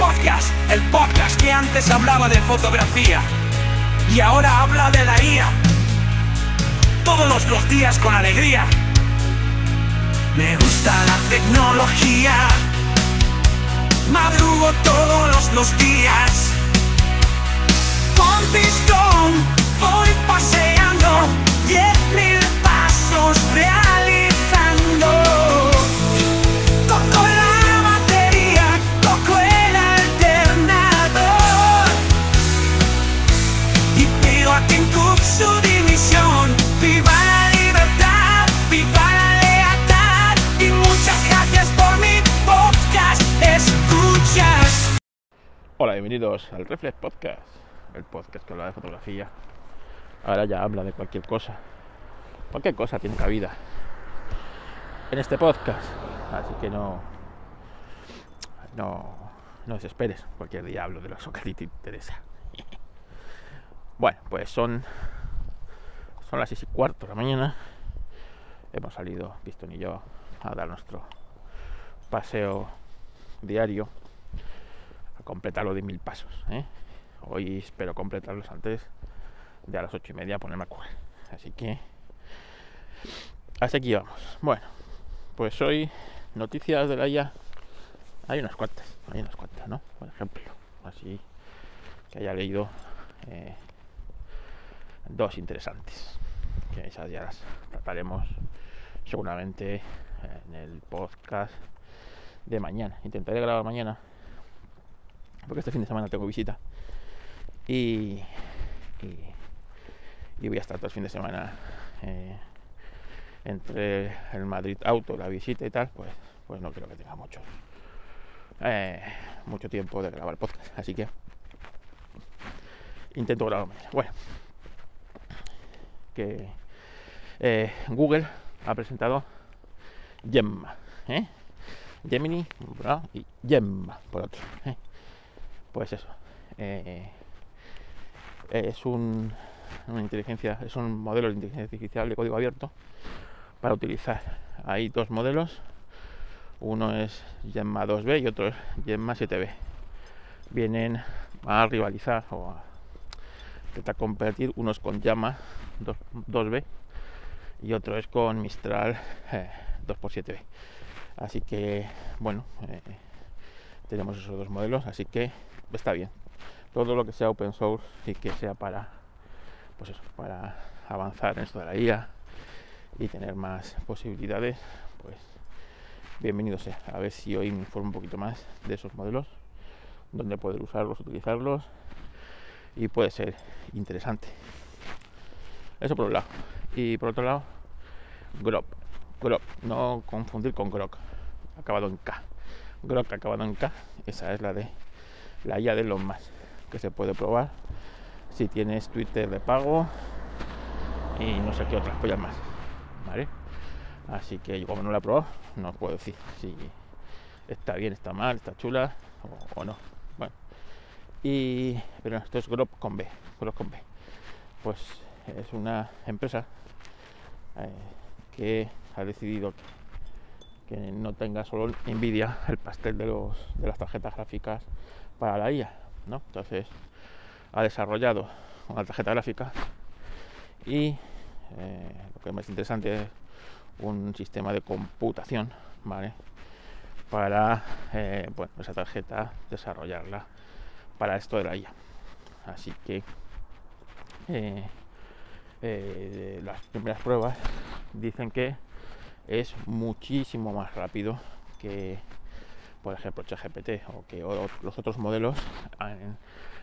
Podcast, el podcast que antes hablaba de fotografía y ahora habla de la IA. Todos los días con alegría. Me gusta la tecnología. Madrugo todos los días. Con pistón voy paseando diez mil pasos realizando. Hola, bienvenidos al Reflex Podcast, el podcast que habla de fotografía. Ahora ya habla de cualquier cosa. Cualquier cosa tiene cabida en este podcast. Así que no. No. No desesperes. Cualquier día hablo de lo que a ti te interesa. Bueno, pues son. Son las 6 y cuarto de la mañana. Hemos salido, Piston y yo, a dar nuestro paseo diario a completar lo de mil pasos. ¿eh? Hoy espero completarlos antes de a las ocho y media ponerme a correr. Así que hasta aquí vamos. Bueno, pues hoy noticias de la IA. Hay unas cuantas, hay unas cuantas, ¿no? Por ejemplo, así que haya leído eh, dos interesantes. Que esas ya las trataremos seguramente en el podcast de mañana. Intentaré grabar mañana porque este fin de semana tengo visita y, y, voy a estar todo el fin de semana eh, entre el Madrid Auto, la visita y tal, pues, pues no creo que tenga mucho, eh, mucho tiempo de grabar podcast, así que intento grabar mañana. Bueno, eh, Google ha presentado Gemma, ¿eh? Gemini por y Gemma por otro. ¿eh? Pues eso. eh, es un, una inteligencia, es un modelo de inteligencia artificial de código abierto para utilizar. Hay dos modelos. Uno es Gemma 2B y otro es Gemma 7B. Vienen a rivalizar o a intentar competir unos con Llama 2, 2B y otro es con Mistral eh, 2x7B. Así que, bueno, eh, tenemos esos dos modelos, así que está bien. Todo lo que sea open source y que sea para, pues eso, para avanzar en esto de la IA y tener más posibilidades, pues bienvenido sea. A ver si hoy me informo un poquito más de esos modelos, donde poder usarlos, utilizarlos y puede ser interesante. Eso por un lado. Y por otro lado, Grok. Grok, no confundir con Grok, acabado en K. Grok acabado en K, esa es la de la IA de los más que se puede probar si tienes Twitter de pago y no sé qué otras pollas más. ¿Vale? Así que yo como no la he probado, no os puedo decir si está bien, está mal, está chula o no. Y pero esto es Grok con B, B. Pues es una empresa eh, que ha decidido que, no tenga solo Nvidia el pastel de, los, de las tarjetas gráficas para la IA, ¿no? Entonces ha desarrollado una tarjeta gráfica y eh, lo que es más interesante es un sistema de computación, ¿vale? Para eh, esa tarjeta desarrollarla para esto de la IA. Así que eh, eh, las primeras pruebas dicen que es muchísimo más rápido que por ejemplo ChatGPT o que los otros modelos en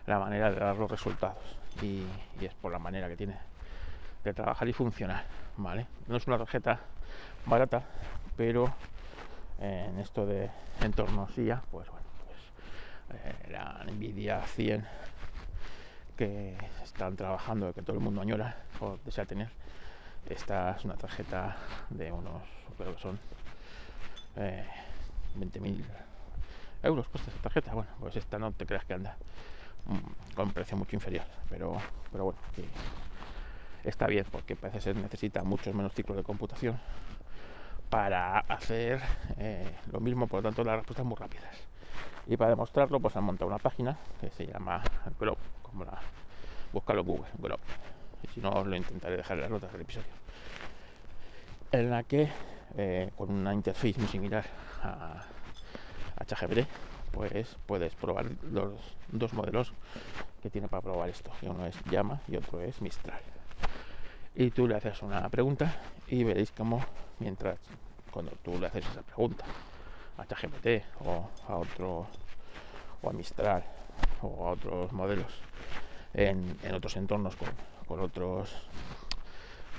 la manera de dar los resultados y, y, es por la manera que tiene de trabajar y funcionar vale no es una tarjeta barata pero en esto de entornos IA pues eh, la Nvidia 100 que están trabajando, que todo el mundo añora o desea tener. Esta es una tarjeta de unos, creo que son eh, 20.000 euros cuesta esta tarjeta. Bueno, pues esta no te creas que anda mm, con precio mucho inferior, pero, pero bueno, está bien porque parece ser necesita muchos menos ciclos de computación para hacer eh, lo mismo, por lo tanto las respuestas muy rápidas. Y para demostrarlo, pues han montado una página que se llama Grop, como la búscalo Google, Grop. Y si no, os lo intentaré dejar en las notas del episodio. En la que, eh, con una interfaz muy similar a, a pues puedes probar los dos modelos que tiene para probar esto. Y uno es Llama y otro es Mistral. Y tú le haces una pregunta y veréis cómo mientras cuando tú le haces esa pregunta a ChatGPT o a otro o a Mistral o a otros modelos en, otros entornos con, otros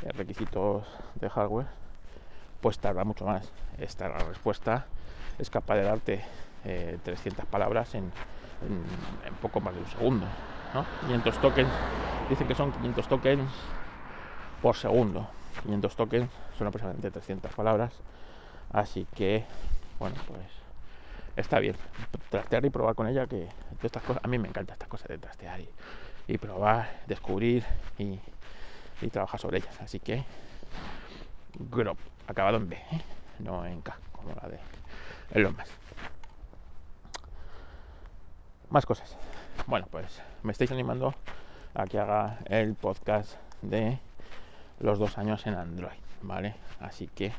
eh, requisitos de hardware pues tarda mucho más. Esta respuesta es capaz de darte 300 eh, palabras en, poco más de un segundo 500 tokens dicen que son 500 tokens por segundo. 500 tokens son aproximadamente 300 palabras así que bueno, pues está bien. Trastear y probar con ella, que estas cosas, a mí me encanta estas cosas de trastear y, probar, descubrir y, trabajar sobre ellas. Así que, Grop, acabado en B, ¿eh? no en K, como la de Elon Musk. Más cosas. Bueno, pues me estáis animando a que haga el podcast de los dos años en Android, ¿vale? Así que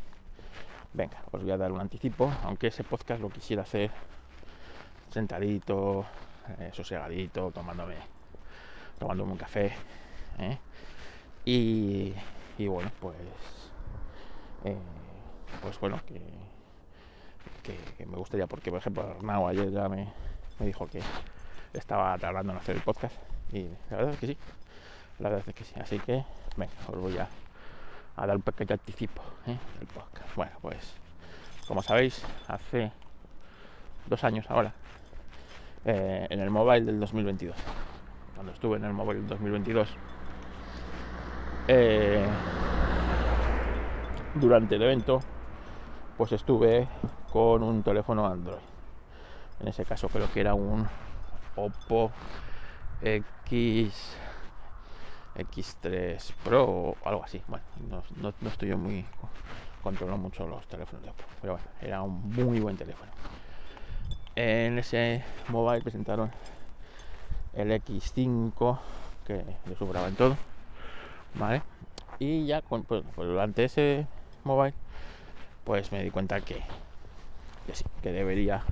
venga, os voy a dar un anticipo, aunque ese podcast lo quisiera hacer sentadito, eh, sosegadito, tomándome, tomándome un café. ¿eh? Y, bueno, pues, eh, pues bueno, que, me gustaría, porque por ejemplo Arnau ayer ya me, me dijo que estaba tardando en hacer el podcast y la verdad es que sí, la verdad es que sí, así que venga, os voy a a dar un pequeño anticipo ¿eh? podcast. Bueno, pues como sabéis, hace dos años ahora, eh, en el mobile del 2022, cuando estuve en el mobile del 2022, eh, durante el evento, pues estuve con un teléfono Android. En ese caso creo que era un Oppo X X3 Pro o algo así. Bueno, no, estoy yo muy. controlo mucho los teléfonos de Oppo, pero bueno, era un muy buen teléfono. En ese mobile presentaron el X5 que le superaba en todo, ¿vale? Y ya pues, pues, durante ese mobile, pues me di cuenta que, que debería,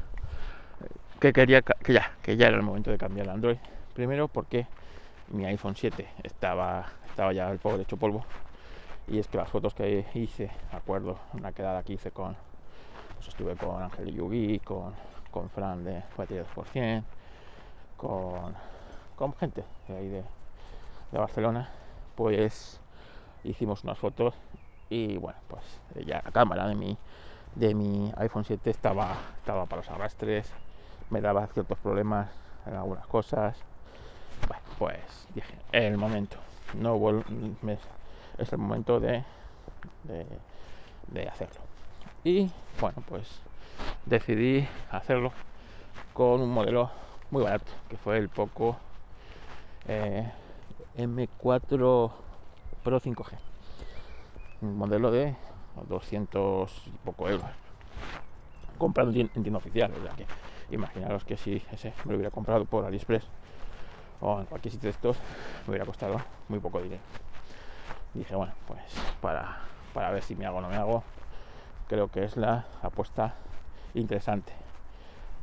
que quería, que ya, que ya era el momento de cambiar el Android. Primero porque mi iPhone 7 estaba, estaba ya el pobre hecho polvo. Y es que las fotos que hice, acuerdo, una quedada que hice con, pues estuve con Ángel Yugi, con, con Fran de Batería 2%, con, con gente de ahí de, de Barcelona, pues hicimos unas fotos y bueno, pues ya la cámara de mi, de mi iPhone 7 estaba, estaba para los arrastres, me daba ciertos problemas en algunas cosas, bueno, pues dije, el momento. No es el momento de, hacerlo. Y bueno, pues decidí hacerlo con un modelo muy barato, que fue el Poco eh, M4 Pro 5G. Un modelo de 200 y poco euros. Comprado en tienda oficial, que imaginaros que si ese me lo hubiera comprado por AliExpress o en cualquier sitio de estos me hubiera costado muy poco dinero. dije, bueno, pues para, para ver si me hago o no me hago, creo que es la apuesta interesante.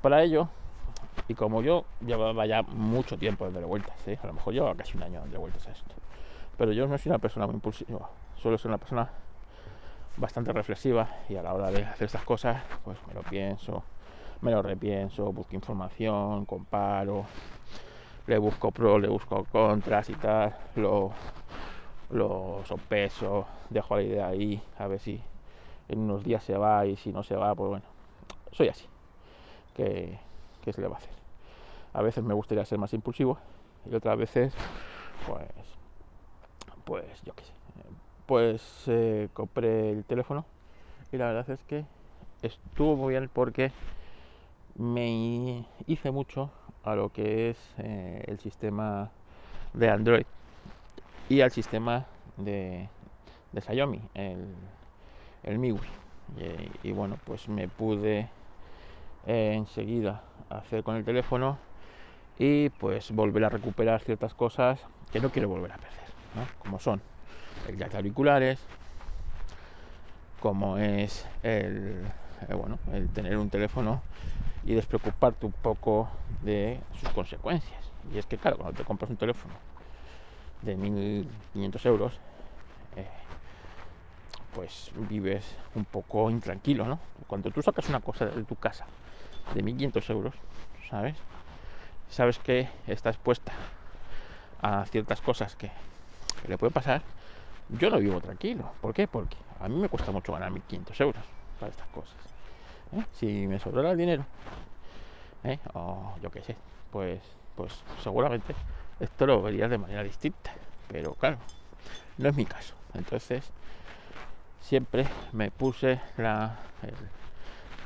Para ello, y como yo llevaba ya mucho tiempo de vueltas, ¿eh? a lo mejor llevaba casi un año de vueltas a esto, pero yo no soy una persona muy impulsiva, suelo ser una persona bastante reflexiva y a la hora de hacer estas cosas, pues me lo pienso, me lo repienso, busco información, comparo, le busco pro, le busco contras y tal, lo, lo sopeso, dejo la idea ahí, a ver si en unos días se va y si no se va, pues bueno, soy así. ¿Qué, se le va a hacer? A veces me gustaría ser más impulsivo y otras veces, pues, pues yo qué sé. Pues eh, compré el teléfono y la verdad es que estuvo muy bien porque me hice mucho a lo que es eh, el sistema de Android y al sistema de, de Xiaomi, el, el MIUI. Y, bueno, pues me pude eh, enseguida hacer con el teléfono y pues volver a recuperar ciertas cosas que no quiero volver a perder, ¿no? como son el jack de auriculares, como es el, eh, bueno, el tener un teléfono y despreocuparte un poco de sus consecuencias. Y es que claro, cuando te compras un teléfono de 1.500 euros, eh, pues vives un poco intranquilo, ¿no? Cuando tú sacas una cosa de tu casa de 1.500 euros, ¿sabes? Sabes que está expuesta a ciertas cosas que, le puede pasar, yo no vivo tranquilo. ¿Por qué? Porque a mí me cuesta mucho ganar 1.500 euros para estas cosas. ¿Eh? Si me sobrara el dinero, ¿eh? o yo qué sé, pues, pues seguramente esto lo verías de manera distinta. Pero claro, no es mi caso. Entonces, siempre me puse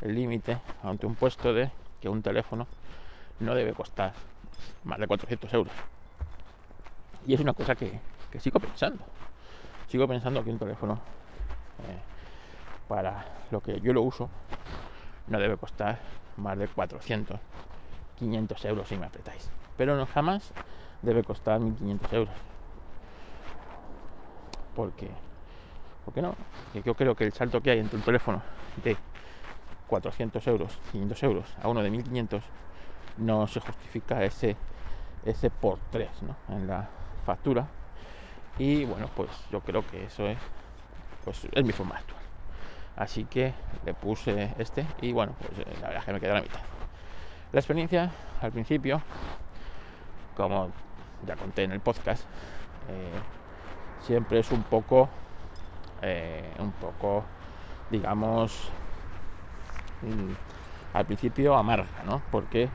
el límite ante un puesto de que un teléfono no debe costar más de 400 euros. Y es una cosa que, sigo pensando. Sigo pensando que un teléfono, eh, para lo que yo lo uso, no debe costar más de 400, 500 euros si me apretáis. Pero no jamás debe costar 1500 euros. Porque, porque no, que yo creo que el salto que hay entre un teléfono de 400 euros, 500 euros a uno de 1500 no se justifica ese ese por 3 en la factura. Y bueno pues yo creo que eso es pues es mi forma actual así que le puse este y bueno pues eh, la verdad es que me queda la mitad la experiencia al principio como ya conté en el podcast eh, siempre es un poco eh, un poco digamos mm, al principio amarga no porque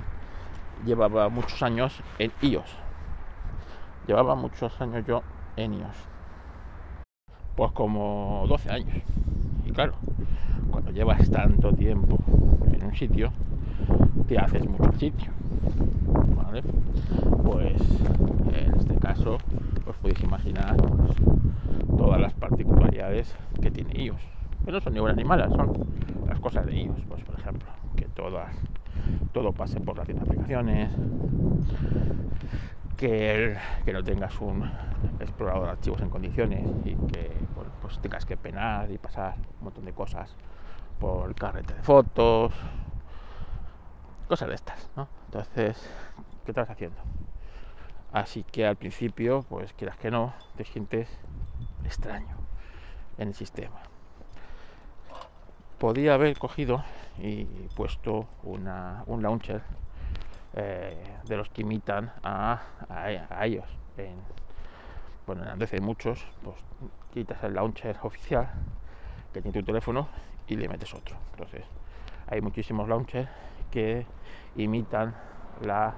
llevaba muchos años en iOS. Llevaba muchos años yo en iOS. Pues como 12 años. Claro, cuando llevas tanto tiempo en un sitio, te haces mucho sitio. ¿Vale? Pues en este caso os podéis imaginar pues, todas las particularidades que tiene iOS. Que no son ni buenas ni malas, son las cosas de iOS. Pues por ejemplo, que todas todo pase por la tienda de aplicaciones, que, que, no tengas un explorador de archivos en condiciones y que pues tengas que penar y pasar un montón de cosas por el carrete de fotos, cosas de estas, ¿no? Entonces, ¿qué estás haciendo? Así que al principio, pues quieras que no, te sientes extraño en el sistema. Podía haber cogido y puesto una, un launcher eh, de los que imitan a, ellos. En, bueno, en Android hay muchos, pues quitas el launcher oficial que tiene tu teléfono y le metes otro. Entonces, hay muchísimos launchers que imitan la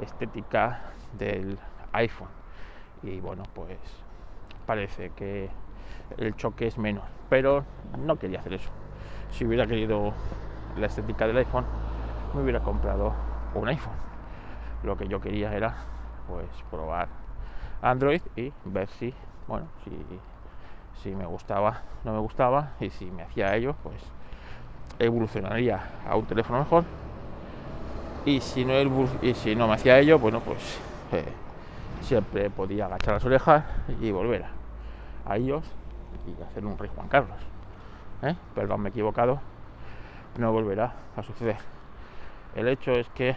estética del iPhone. Y bueno, pues parece que el choque es menos. Pero no quería hacer eso. Si hubiera querido la estética del iPhone, me hubiera comprado un iPhone. Lo que yo quería era pues probar Android y ver si, bueno, si, me gustaba, no me gustaba y si me hacía ello, pues evolucionaría a un teléfono mejor. Y si no, y si no me hacía ello, bueno, pues eh, siempre podía agachar las orejas y volver a ellos y hacer un rey Juan Carlos. ¿eh? Perdón, me he equivocado no volverá a suceder. El hecho es que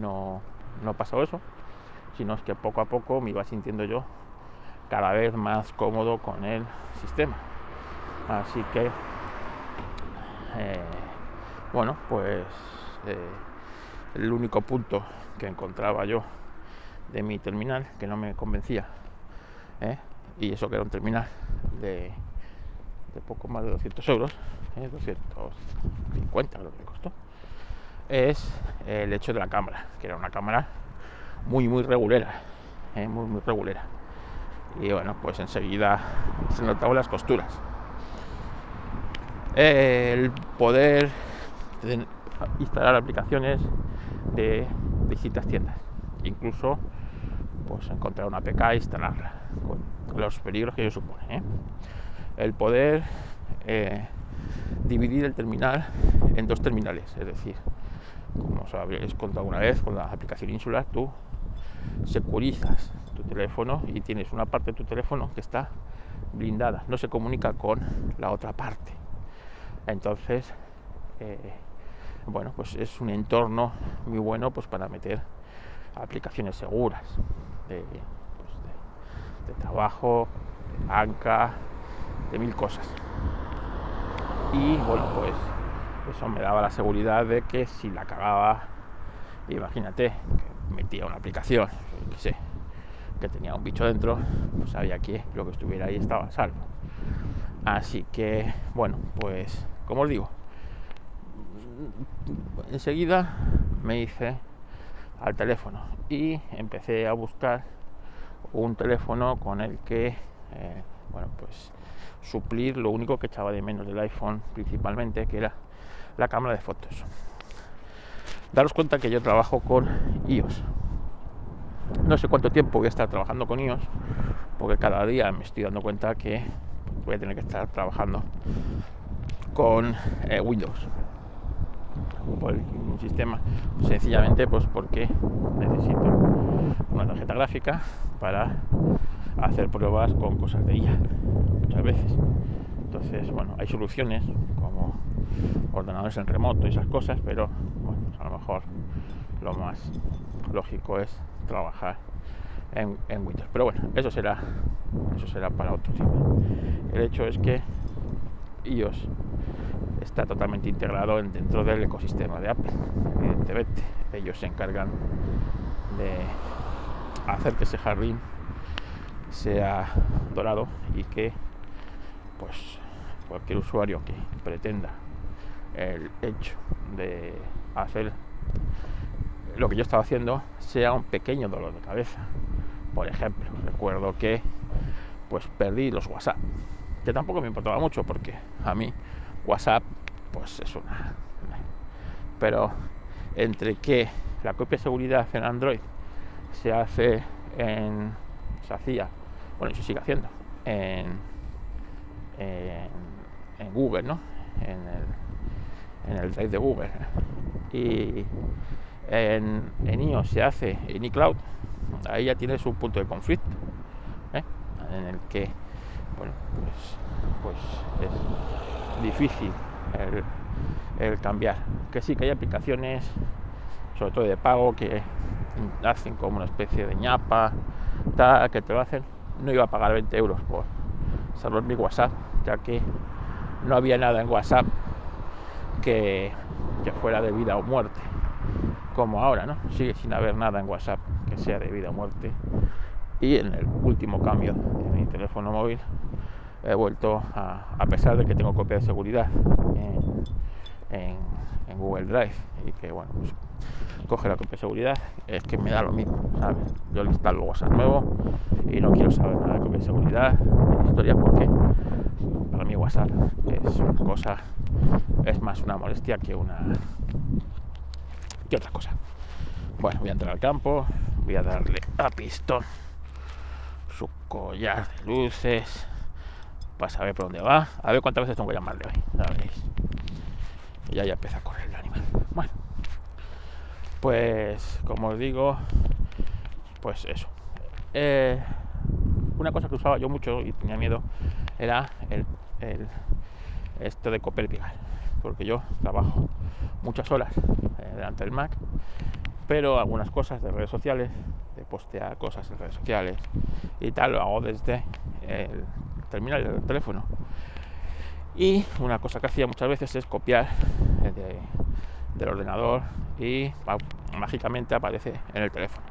no, no pasado eso, sino es que poco a poco me iba sintiendo yo cada vez más cómodo con el sistema. Así que, eh, bueno, pues eh, el único punto que encontraba yo de mi terminal que no me convencía, ¿eh? y eso que era un terminal de, de poco más de 200 euros, 250 lo que costó, es el hecho de la cámara, que era una cámara muy, muy regulera, ¿eh? muy, muy regulera. Y bueno, pues enseguida se notaban las costuras. El poder instalar aplicaciones de distintas tiendas, incluso pues encontrar una APK e instalarla, con los peligros que ello supone. ¿eh? El poder eh, dividir el terminal en dos terminales, es decir, como os habréis contado alguna vez con la aplicación Insular, tú securizas tu teléfono y tienes una parte de tu teléfono que está blindada, no se comunica con la otra parte. Entonces, eh, bueno, pues es un entorno muy bueno pues para meter aplicaciones seguras de, pues, de trabajo, de banca, de mil cosas. Y bueno, pues eso me daba la seguridad de que si la cagaba, imagínate, que metía una aplicación, que sé, que tenía un bicho dentro, pues sabía que lo que estuviera ahí estaba salvo. Así que, bueno, pues, como os digo, enseguida me hice al teléfono y empecé a buscar un teléfono con el que, eh, bueno, pues suplir lo único que echaba de menos del iPhone principalmente, que era la cámara de fotos. Daros cuenta que yo trabajo con iOS. No sé cuánto tiempo voy a estar trabajando con iOS, porque cada día me estoy dando cuenta que voy a tener que estar trabajando con eh, Windows por un sistema sencillamente pues porque necesito una tarjeta gráfica para hacer pruebas con cosas de IA muchas veces entonces bueno hay soluciones como ordenadores en remoto y esas cosas pero bueno a lo mejor lo más lógico es trabajar en, Windows pero bueno eso será eso será para otro tema el hecho es que iOS está totalmente integrado dentro del ecosistema de Apple. Evidentemente, ellos se encargan de hacer que ese jardín sea dorado y que pues cualquier usuario que pretenda el hecho de hacer lo que yo estaba haciendo sea un pequeño dolor de cabeza. Por ejemplo, recuerdo que pues perdí los WhatsApp, que tampoco me importaba mucho porque a mí WhatsApp, pues es una. Pero entre que la copia de seguridad en Android se hace en. se hacía, bueno, se sigue haciendo en, en, Google, ¿no? En el, en el Drive de Google. Y en, en iOS se hace en iCloud, ahí ya tienes un punto de conflicto, ¿eh? en el que, bueno, pues, pues es difícil el, cambiar. Que sí, que hay aplicaciones, sobre todo de pago, que hacen como una especie de ñapa, tal, que te lo hacen. No iba a pagar 20 euros por salvar mi WhatsApp, ya que no había nada en WhatsApp que, que fuera de vida o muerte, como ahora, ¿no? Sigue sin haber nada en WhatsApp que sea de vida o muerte. Y en el último cambio de mi teléfono móvil he vuelto a, pesar de que tengo copia de seguridad en, Google Drive y que bueno pues, coge la copia de seguridad es que me da lo mismo ¿sabes? yo le instalo WhatsApp nuevo y no quiero saber nada de copia de seguridad historia porque para mí WhatsApp es una cosa es más una molestia que una que otra cosa bueno voy a entrar al campo voy a darle a pistón su collar de luces para saber por dónde va. A ver cuántas veces tengo que llamarle hoy. Y ya, ya empieza a correr el animal. Bueno, pues como os digo, pues eso. Eh, una cosa que usaba yo mucho y tenía miedo era el, esto de y Porque yo trabajo muchas horas eh, delante del Mac, pero algunas cosas de redes sociales, de postear cosas en redes sociales y tal, lo hago desde el terminal del teléfono. Y una cosa que hacía muchas veces es copiar del ordenador y mágicamente aparece en el teléfono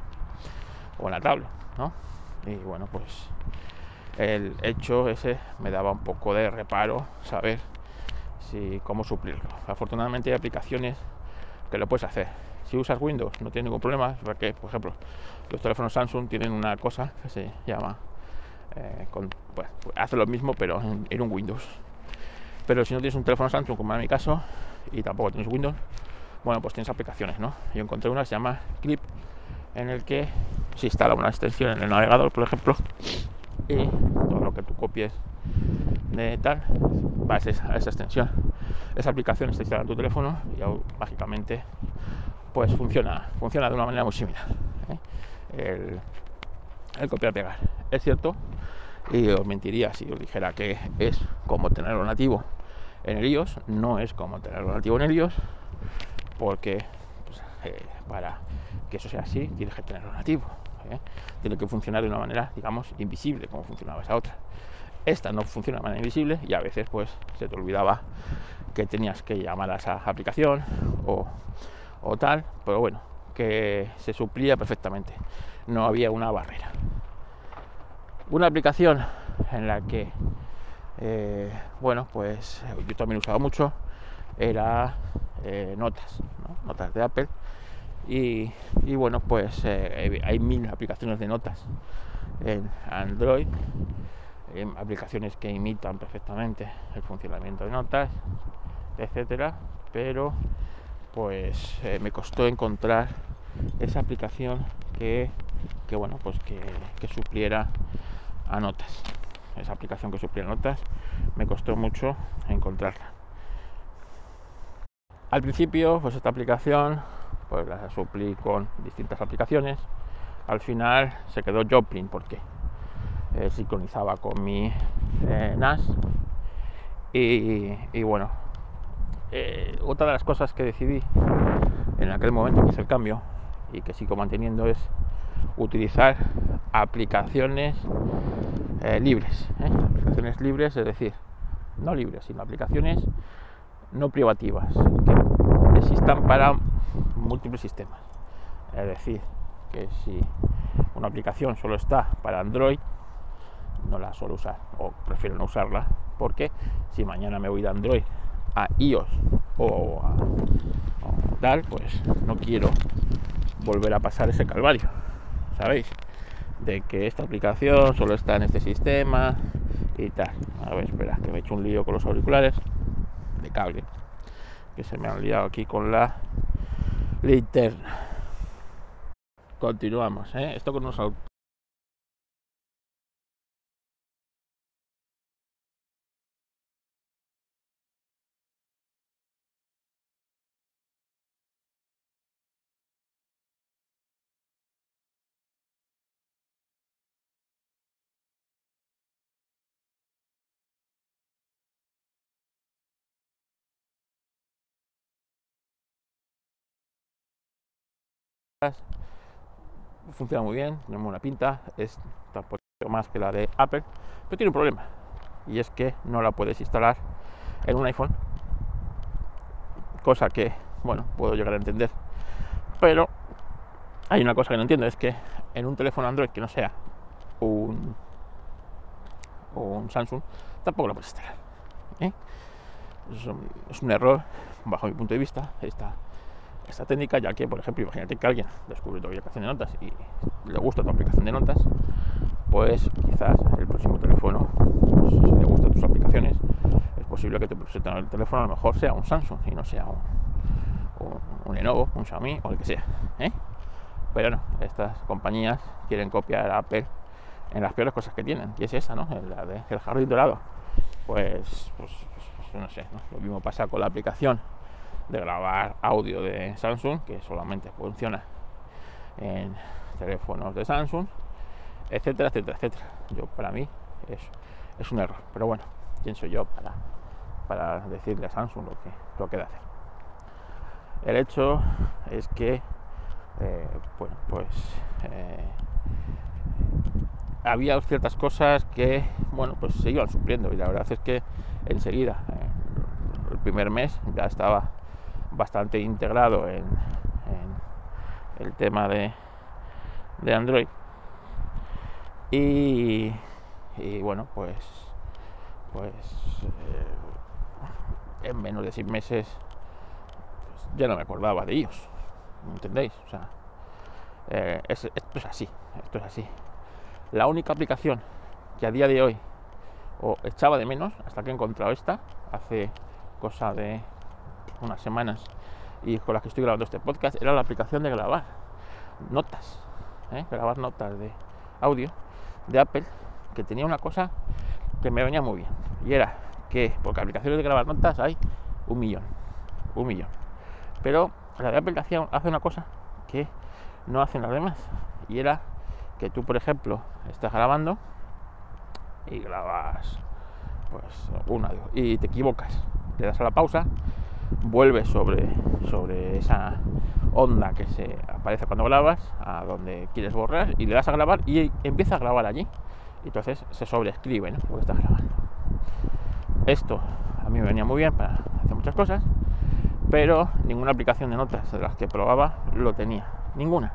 o en la tabla, Y bueno, pues el hecho ese me daba un poco de reparo saber si cómo suplirlo. Afortunadamente hay aplicaciones que lo puedes hacer. Si usas Windows no tiene ningún problema, porque por ejemplo los teléfonos Samsung tienen una cosa que se llama eh, pues, hace lo mismo pero en, un Windows. Pero si no tienes un teléfono Samsung, como en mi caso, y tampoco tienes Windows, bueno, pues tienes aplicaciones. Yo encontré una que se llama Clip, en el que se instala una extensión en el navegador, por ejemplo, y todo lo que tú copies de tal, va a esa, extensión. Esa aplicación está instalada en tu teléfono y mágicamente pues funciona, funciona de una manera muy similar. ¿eh? El, el copiar-pegar. Es cierto, y os mentiría si os dijera que es como tenerlo nativo en el iOS, no es como tenerlo nativo en el iOS, porque pues, eh, para que eso sea así tienes que tenerlo nativo. ¿Eh? Tiene que funcionar de una manera, digamos, invisible, como funcionaba esa otra. Esta no funciona de manera invisible y a veces pues se te olvidaba que tenías que llamar a esa aplicación o, o tal, pero bueno, que se suplía perfectamente. No había una barrera. Una aplicación en la que, eh, bueno, pues yo también usaba mucho, era eh, Notas, ¿no? Notas de Apple. Y, bueno, pues eh, hay mil aplicaciones de notas en Android, aplicaciones que imitan perfectamente el funcionamiento de notas, etcétera, pero pues me costó encontrar esa aplicación que, que bueno, pues que supliera a notas. Esa aplicación que supliera notas me costó mucho encontrarla. Al principio, pues esta aplicación, pues la suplí con distintas aplicaciones. Al final se quedó Joplin porque eh, sincronizaba con mi eh, NAS. Y, bueno, eh, otra de las cosas que decidí en aquel momento que hice el cambio y que sigo manteniendo es utilizar aplicaciones libres. Aplicaciones libres, es decir, no libres, sino aplicaciones no privativas existan para múltiples sistemas. Es decir, que si una aplicación solo está para Android, no la suelo usar o prefiero no usarla porque si mañana me voy de Android a iOS o, a, o tal, pues no quiero volver a pasar ese calvario. ¿Sabéis? De que esta aplicación solo está en este sistema y tal. A ver, espera, que me he hecho un lío con los auriculares de cable. Que se me han liado aquí con la linterna. Continuamos, ¿eh? Esto con unos funciona muy bien, tiene buena pinta, es tampoco más que la de Apple, pero tiene un problema y es que no la puedes instalar en un iPhone, cosa que, bueno, puedo llegar a entender, pero hay una cosa que no entiendo, es que en un teléfono Android que no sea un, un Samsung, tampoco la puedes instalar. ¿eh? Es, un, es un error, bajo mi punto de vista, esta esta técnica, ya que, por ejemplo, imagínate que alguien descubre tu aplicación de notas y le gusta tu aplicación de notas, pues quizás el próximo teléfono, pues, si le gustan tus aplicaciones, es posible que te presenten el teléfono a lo mejor sea un Samsung y no sea un, un, un Lenovo, un Xiaomi o el que sea. ¿eh? Pero no, estas compañías quieren copiar a Apple en las peores cosas que tienen, y es esa, ¿no? La de el jardín dorado. Pues, pues, pues no sé, lo mismo pasa con la aplicación de grabar audio de Samsung, que solamente funciona en teléfonos de Samsung, etcétera, etcétera, etcétera. Yo para mí es, es un error, pero bueno, ¿quién soy yo para, para decirle a Samsung lo que, lo que debe hacer? El hecho es que, eh, bueno, pues eh, había ciertas cosas que, bueno, pues se iban supliendo y la verdad es que enseguida, el primer mes, ya estaba bastante integrado en, el tema de, de Android. Y, y, bueno, pues, pues eh, en menos de seis meses pues ya no me acordaba de ellos. ¿Me entendéis? O sea, eh, es, esto es así, esto es así. La única aplicación que a día de hoy o echaba de menos hasta que he encontrado esta hace cosa de unas semanas y con las que estoy grabando este podcast era la aplicación de grabar notas, ¿eh? grabar notas de audio de Apple, que tenía una cosa que me venía muy bien y era que, porque aplicaciones de grabar notas hay un millón, un millón, pero la de Apple hacía, hace una cosa que no hacen las demás. Y era que tú, por ejemplo, estás grabando y grabas pues una y te equivocas. Le das a la pausa, vuelves sobre, sobre esa onda que se aparece cuando grabas, a donde quieres borrar, y le das a grabar y empieza a grabar allí. Entonces se sobreescribe ¿no? lo que estás grabando. Esto a mí me venía muy bien para hacer muchas cosas, pero ninguna aplicación de notas de las que probaba lo tenía. Ninguna.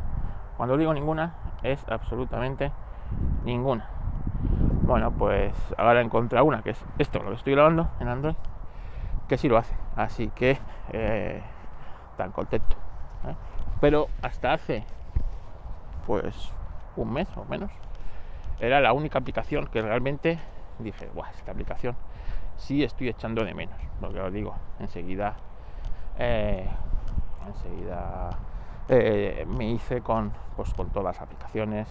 Cuando digo ninguna, es absolutamente ninguna. Bueno, pues ahora encontré una que es esto, lo que estoy grabando en Android, que sí lo hace. Así que eh, tan contento. ¿eh? Pero hasta hace pues un mes o menos era la única aplicación que realmente dije, guau, esta aplicación sí estoy echando de menos. Lo que os digo, enseguida, eh, enseguida me hice con, pues, con todas las aplicaciones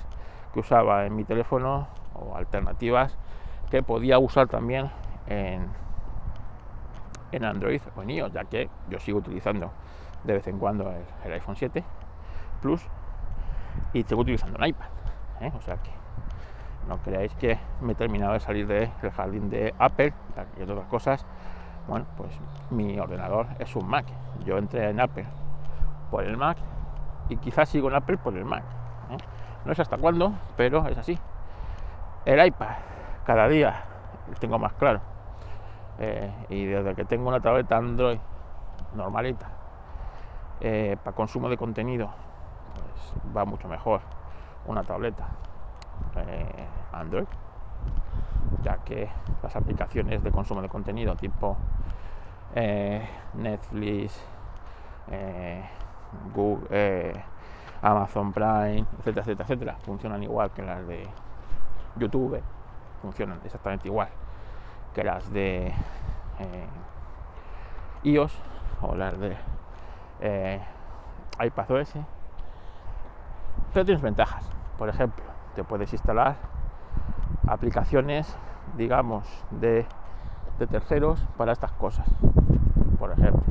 que usaba en mi teléfono o alternativas que podía usar también en, en Android o en iOS, ya que yo sigo utilizando de vez en cuando el, iPhone 7 Plus y sigo utilizando el iPad. ¿eh? O sea que no creáis que me he terminado de salir del jardín de Apple y otras cosas. Bueno, pues mi ordenador es un Mac. Yo entré en Apple por el Mac y quizás sigo en Apple por el Mac. ¿eh? No sé hasta cuándo, pero es así. El iPad, cada día tengo más claro. Eh, y desde que tengo una tableta Android normalita eh, para consumo de contenido, pues va mucho mejor una tableta Android, ya que las aplicaciones de consumo de contenido tipo Netflix, eh, Amazon Prime, etcétera, etcétera, etcétera, funcionan igual que las de YouTube, funcionan exactamente igual que las de eh, iOS o las de eh, iPadOS, pero tienes ventajas. Por ejemplo, te puedes instalar aplicaciones, digamos, de, de terceros para estas cosas. Por ejemplo,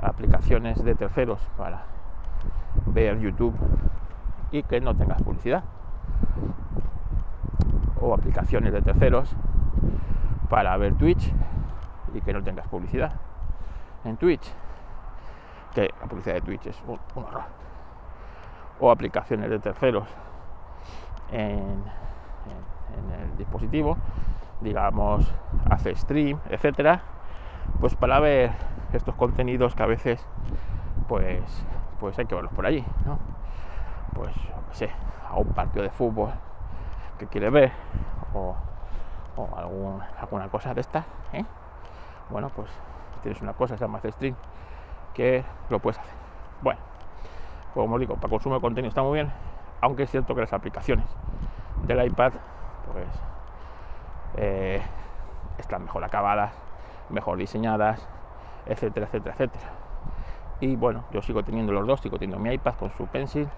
aplicaciones de terceros para ver YouTube y que no tengas publicidad. O aplicaciones de terceros para ver Twitch y que no tengas publicidad. En Twitch, que la publicidad de Twitch es un, horror. O aplicaciones de terceros en, en el dispositivo, digamos, hace stream, etcétera, pues para ver estos contenidos que a veces pues pues hay que verlos por allí, ¿no? Pues no sé, a un partido de fútbol que quiere ver o, algún, alguna cosa de estas, ¿eh? bueno pues tienes una cosa, se llama stream, que lo puedes hacer. Bueno, pues como os digo, para consumo de contenido está muy bien, aunque es cierto que las aplicaciones del iPad pues eh, están mejor acabadas, mejor diseñadas, etcétera, etcétera, etcétera. Y bueno, yo sigo teniendo los dos, sigo teniendo mi iPad con su pencil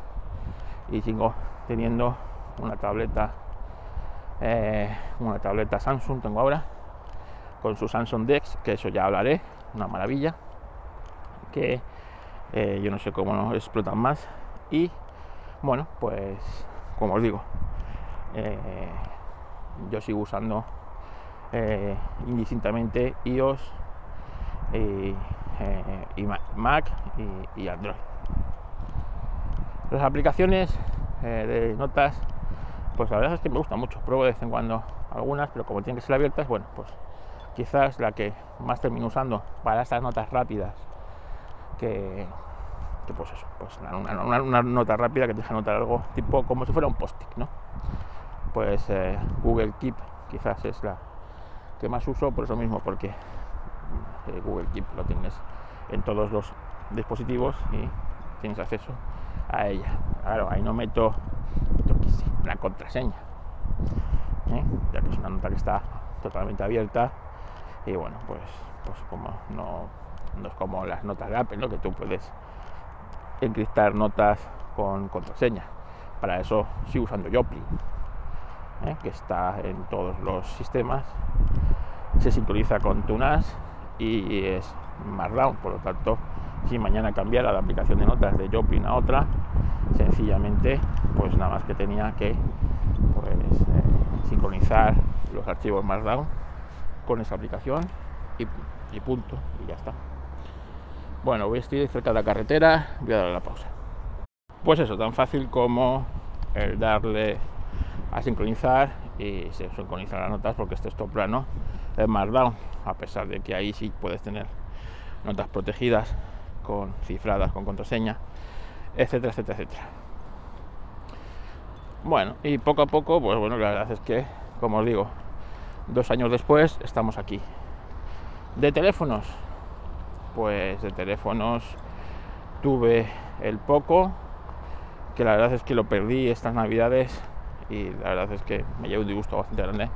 y sigo teniendo una tableta, eh, una tableta Samsung tengo ahora con su Samsung Dex, que eso ya hablaré, una maravilla, que eh, yo no sé cómo no explotan más. Y bueno, pues como os digo, eh, yo sigo usando indistintamente iOS y, Mac y, Android. Las aplicaciones de notas, pues la verdad es que me gustan mucho. Pruebo de vez en cuando algunas, pero como tienen que ser abiertas, bueno, pues quizás la que más termino usando para estas notas rápidas, que, pues eso, pues una, nota rápida que te deja anotar algo tipo como si fuera un post-it, ¿no? Pues eh, Google Keep quizás es la que más uso por eso mismo, porque Google Keep lo tienes en todos los dispositivos y tienes acceso a ella. Claro, ahí no meto la contraseña, ¿eh? ya que es una nota que está totalmente abierta y bueno, pues, pues como no, no es como las notas de Apple, ¿no? que tú puedes encriptar notas con contraseña. Para eso sigo usando Joplin, ¿eh? que está en todos los sistemas, se sincroniza con TuneAs y es Markdown, por lo tanto si mañana cambiara la aplicación de notas de Joplin a otra, sencillamente pues nada más que tenía que pues, eh, sincronizar los archivos Markdown con esa aplicación y, punto, y ya está. Bueno, voy a estar cerca de la carretera, voy a darle la pausa. Pues eso, tan fácil como el darle a sincronizar y se sincronizan las notas porque este es todo plano es Markdown, a pesar de que ahí sí puedes tener notas protegidas con cifradas con contraseña, etcétera, etcétera, etcétera. Bueno, y poco a poco, pues bueno, la verdad es que, como os digo, dos años después estamos aquí. De teléfonos, pues de teléfonos tuve el poco, que la verdad es que lo perdí estas navidades y la verdad es que me llevo un disgusto bastante grande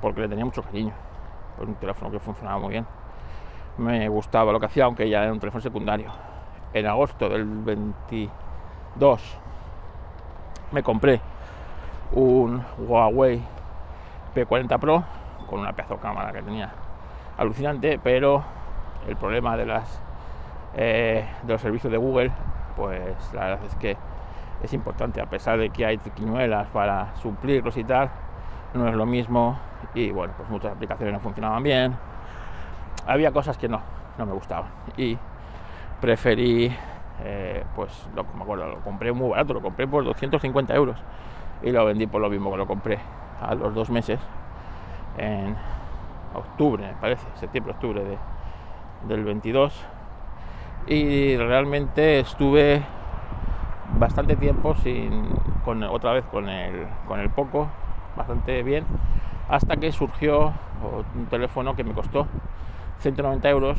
porque le tenía mucho cariño. un teléfono que funcionaba muy bien. Me gustaba lo que hacía, aunque ya era un teléfono secundario. En agosto del 22 me compré un Huawei P40 Pro con una pedazo de cámara que tenía alucinante, pero el problema de las eh, de los servicios de Google, pues la verdad es que es importante, a pesar de que hay triquiñuelas para suplirlos y tal, no es lo mismo y bueno, pues muchas aplicaciones no funcionaban bien. Había cosas que no, no me gustaban. Y preferí, eh, pues lo, me acuerdo, lo compré muy barato, lo compré por 250 euros. Y lo vendí por lo mismo que lo compré a los dos meses en octubre, me parece, septiembre, octubre de, del 22 y realmente estuve bastante tiempo sin con otra vez con el con el poco bastante bien hasta que surgió un teléfono que me costó 190 euros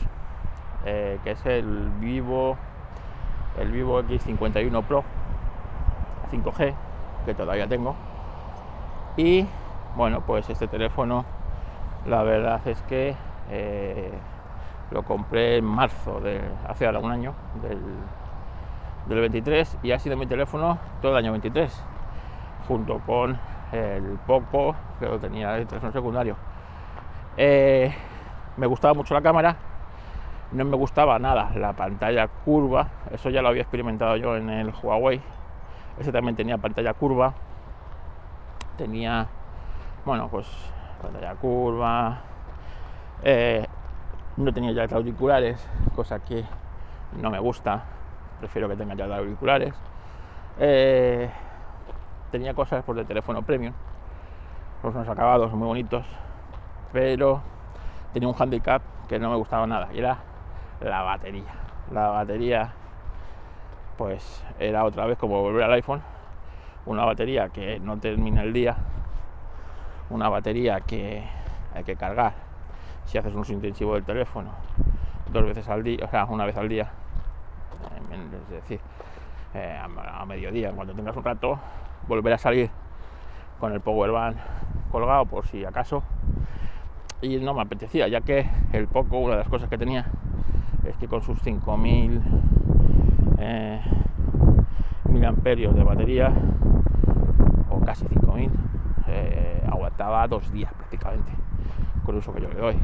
eh, que es el vivo el vivo x51 pro 5g que todavía tengo y bueno pues este teléfono la verdad es que eh, lo compré en marzo de hace ahora un año del del 23 y ha sido mi teléfono todo el año 23, junto con el Poco, que lo tenía el teléfono secundario. Eh, me gustaba mucho la cámara, no me gustaba nada la pantalla curva, eso ya lo había experimentado yo en el Huawei, ese también tenía pantalla curva, tenía, bueno, pues pantalla curva, eh, no tenía ya auriculares, cosa que no me gusta, prefiero que tenga ya auriculares. Eh, tenía cosas por de teléfono premium, unos acabados muy bonitos, pero tenía un handicap que no me gustaba nada y era la batería. La batería, pues era otra vez como volver al iPhone, una batería que no termina el día, una batería que hay que cargar si haces un intensivo del teléfono dos veces al día, o sea, una vez al día es decir, eh, a, mediodía, cuando tengas un rato, volver a salir con el power bank colgado por si acaso. Y no me apetecía, ya que el poco, una de las cosas que tenía es que con sus 5000 eh, miliamperios de batería, o casi 5000, eh, aguantaba dos días prácticamente con el uso que yo le doy.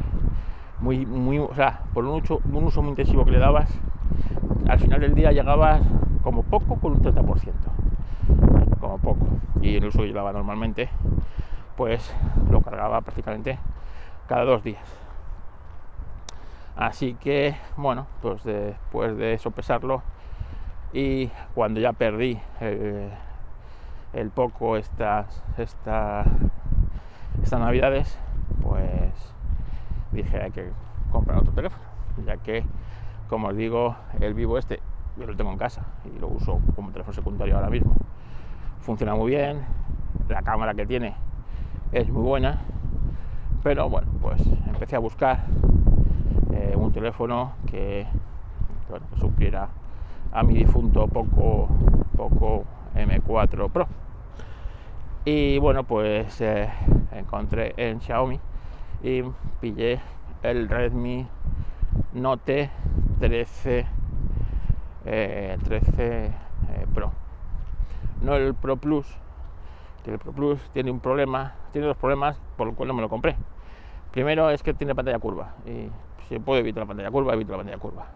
Muy, muy, o sea, por un uso, un uso muy intensivo que le dabas, al final del día llegabas como poco con un 30%, como poco. Y el uso que llevaba normalmente, pues lo cargaba prácticamente cada dos días. Así que, bueno, pues después de sopesarlo y cuando ya perdí el, poco estas, estas navidades, pues dije hay que comprar otro teléfono, ya que como os digo, el vivo este yo lo tengo en casa y lo uso como teléfono secundario ahora mismo. Funciona muy bien, la cámara que tiene es muy buena, pero bueno, pues empecé a buscar eh, un teléfono que, supiera a mi difunto Poco, Poco M4 Pro. Y bueno, pues eh, encontré en Xiaomi y pillé el Redmi Note 13, 13 eh, eh, Pro. No el Pro Plus, que el Pro Plus tiene un problema, tiene dos problemas por los cuales no me lo compré. Primero es que tiene pantalla curva y si puedo evitar la pantalla curva, evito la pantalla curva.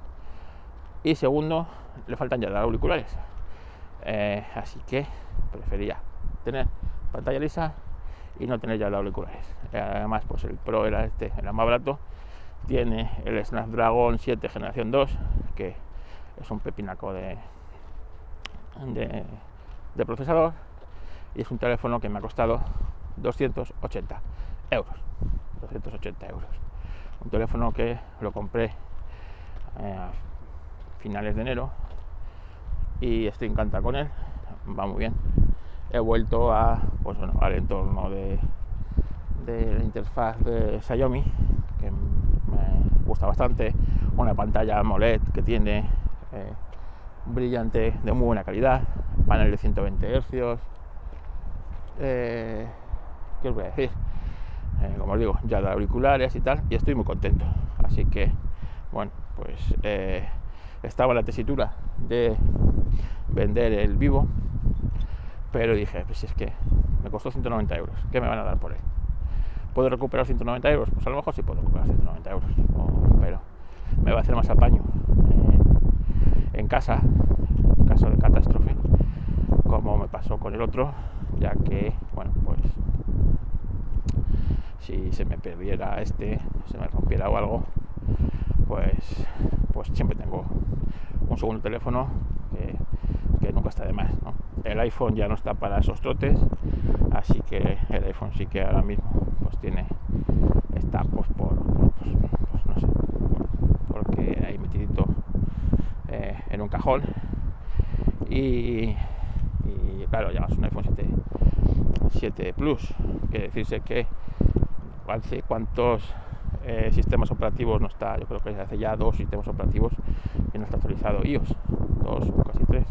Y segundo, le faltan ya los auriculares. Eh, así que prefería tener pantalla lisa y no tener ya los auriculares. Además, pues el Pro era este, era más barato. Tiene el Snapdragon 7 generación 2, que es un pepinaco de, de, procesador. Y es un teléfono que me ha costado 280 euros. 280 euros. Un teléfono que lo compré eh, a finales de enero y estoy encantado con él. Va muy bien he vuelto pues bueno, al entorno de, de la interfaz de Xiaomi, que me gusta bastante. Una pantalla AMOLED que tiene eh, brillante de muy buena calidad, panel de 120 Hz. Eh, ¿Qué os voy a decir? Eh, como os digo, ya de auriculares y tal, y estoy muy contento. Así que, bueno, pues estaba en la tesitura de vender el vivo pero dije, pues si es que me costó 190 euros, ¿qué me van a dar por él? ¿Puedo recuperar 190 euros? Pues a lo mejor sí puedo recuperar 190 euros, pero me va a hacer más apaño en, casa, en caso de catástrofe, como me pasó con el otro, ya que, bueno, pues si se me perdiera este, se me rompiera o algo, pues, pues siempre tengo un segundo teléfono que nunca está de más. El iPhone ya no está para esos trotes, así que el iPhone sí que ahora mismo pues tiene, está pues por, pues, pues, no sé, porque ahí metidito eh, en un cajón y, claro, ya es un iPhone 7, 7 Plus, quiere decirse que hace cuántos eh, sistemas operativos no está, yo creo que hace ya dos sistemas operativos que no está actualizado iOS, dos o casi tres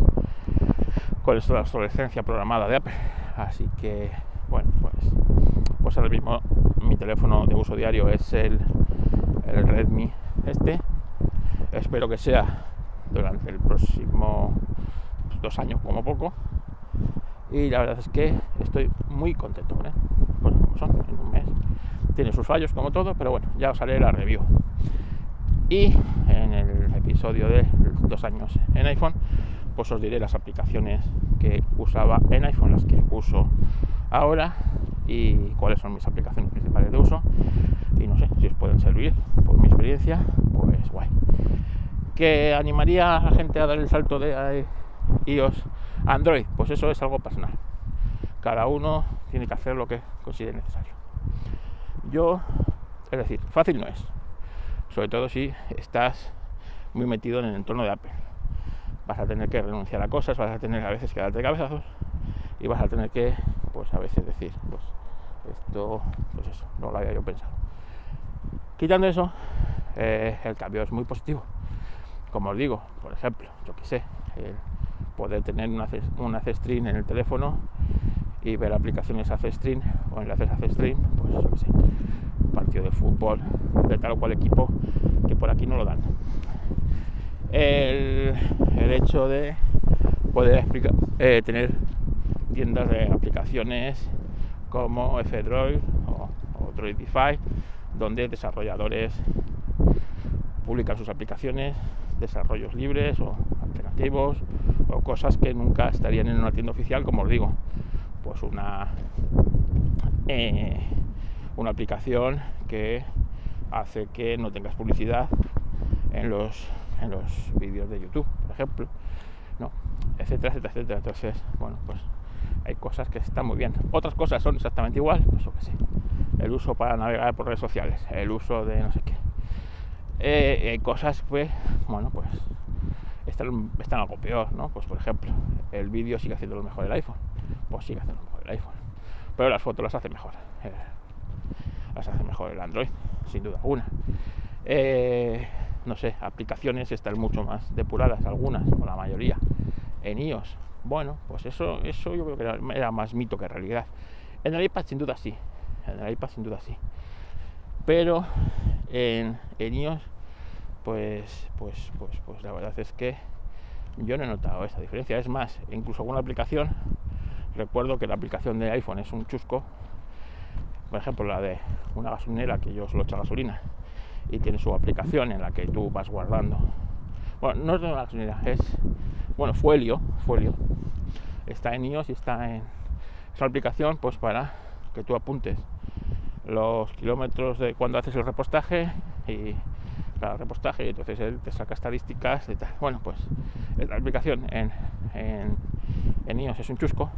con esto de la obsolescencia programada de Apple. Así que, bueno, pues, pues ahora mismo mi teléfono de uso diario es el, el Redmi este. Espero que sea durante el próximo pues, dos años como poco. Y la verdad es que estoy muy contento. Bueno, como son, en un mes. Tiene sus fallos como todo, pero bueno, ya os haré la review. Y en el episodio de dos años en iPhone, pues os diré las aplicaciones que usaba en iPhone, las que uso ahora y cuáles son mis aplicaciones principales de uso. Y no sé si os pueden servir por mi experiencia, pues guay. Que animaría a la gente a dar el salto de iOS Android, pues eso es algo personal. Cada uno tiene que hacer lo que considere necesario. Yo, es decir, fácil no es. Sobre todo si estás muy metido en el entorno de Apple vas a tener que renunciar a cosas, vas a tener a veces que darte cabezazos y vas a tener que, pues a veces decir, pues esto, pues eso, no lo había yo pensado. Quitando eso, eh, el cambio es muy positivo. Como os digo, por ejemplo, yo que sé, poder tener una, una C-Stream en el teléfono y ver aplicaciones a C-Stream o enlaces a C-Stream, pues yo sé, partido de fútbol de tal o cual equipo que por aquí no lo dan. El, hecho de poder eh, tener tiendas de aplicaciones como F-Droid o, o Droidify, donde desarrolladores publican sus aplicaciones, desarrollos libres o alternativos o cosas que nunca estarían en una tienda oficial, como os digo, pues una, eh, una aplicación que hace que no tengas publicidad en los en los vídeos de YouTube, por ejemplo, ¿no? etcétera, etcétera, etcétera. Entonces, bueno, pues hay cosas que están muy bien. Otras cosas son exactamente igual, pues yo que sé. El uso para navegar por redes sociales, el uso de no sé qué. Eh, hay cosas pues, bueno, pues están, algo peor, ¿no? Pues por ejemplo, el vídeo sigue haciendo lo mejor el iPhone. Pues sigue haciendo lo mejor el iPhone. Pero las fotos las hace mejor. Eh, las hace mejor el Android, sin duda alguna. Eh, no sé, aplicaciones están mucho más depuradas, algunas o la mayoría, en iOS. Bueno, pues eso, eso yo creo que era, más mito que realidad. En el iPad sin duda sí, en el iPad sin duda sí. Pero en, en iOS, pues, pues, pues, pues la verdad es que yo no he notado esa diferencia. Es más, incluso alguna aplicación, recuerdo que la aplicación de iPhone es un chusco, por ejemplo la de una gasolinera que yo solo echo gasolina y tiene su aplicación en la que tú vas guardando Bueno, no es de una gasolinera, es. Bueno, Fuelio. Fuelio. Está en iOS y está en. esa aplicación, pues para que tú apuntes los kilómetros de cuando haces el repostaje y cada repostaje y entonces él te saca estadísticas. Bueno, pues la aplicación en, en, en iOS es un chusco.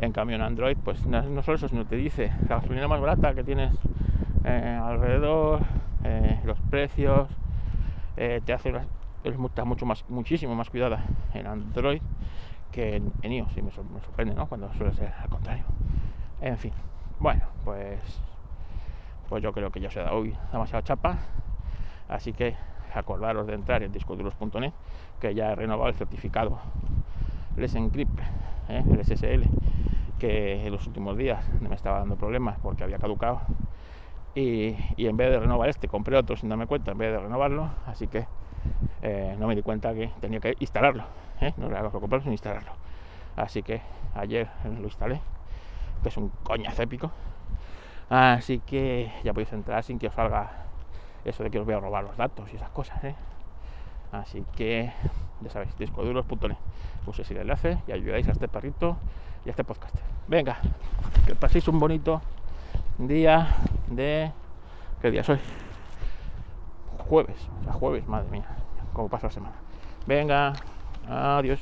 En cambio en Android, pues no, solo eso, sino te dice la gasolina más barata que tienes eh, alrededor, eh, los precios, eh, te hace es mucho más, muchísimo más cuidada en Android que en, en iOS y me, me sorprende, ¿no? Cuando suele ser al contrario. En fin, bueno, pues pues yo creo que ya se dado hoy demasiada chapa. Así que acordaros de entrar en discoduros.net, que ya he renovado el certificado Les Encrypt, ¿eh? el SSL, que en los últimos días me estaba dando problemas porque había caducado. Y, y, en vez de renovar este, compré otro sin darme cuenta, en vez de renovarlo. Así que eh, no me di cuenta que tenía que instalarlo. ¿eh? No le hago comprarlo sin instalarlo. Así que ayer lo instalé, que es un coñazo épico. Así que ya podéis entrar sin que os salga eso de que os voy a robar los datos y esas cosas. ¿eh? Así que ya sabéis, discoduros.net. Uséis el enlace y ayudáis a este perrito y a este podcast. Venga, que paséis un bonito día de. ¿Qué día soy? Jueves, o sea, jueves, madre mía, cómo pasa la semana. Venga, adiós.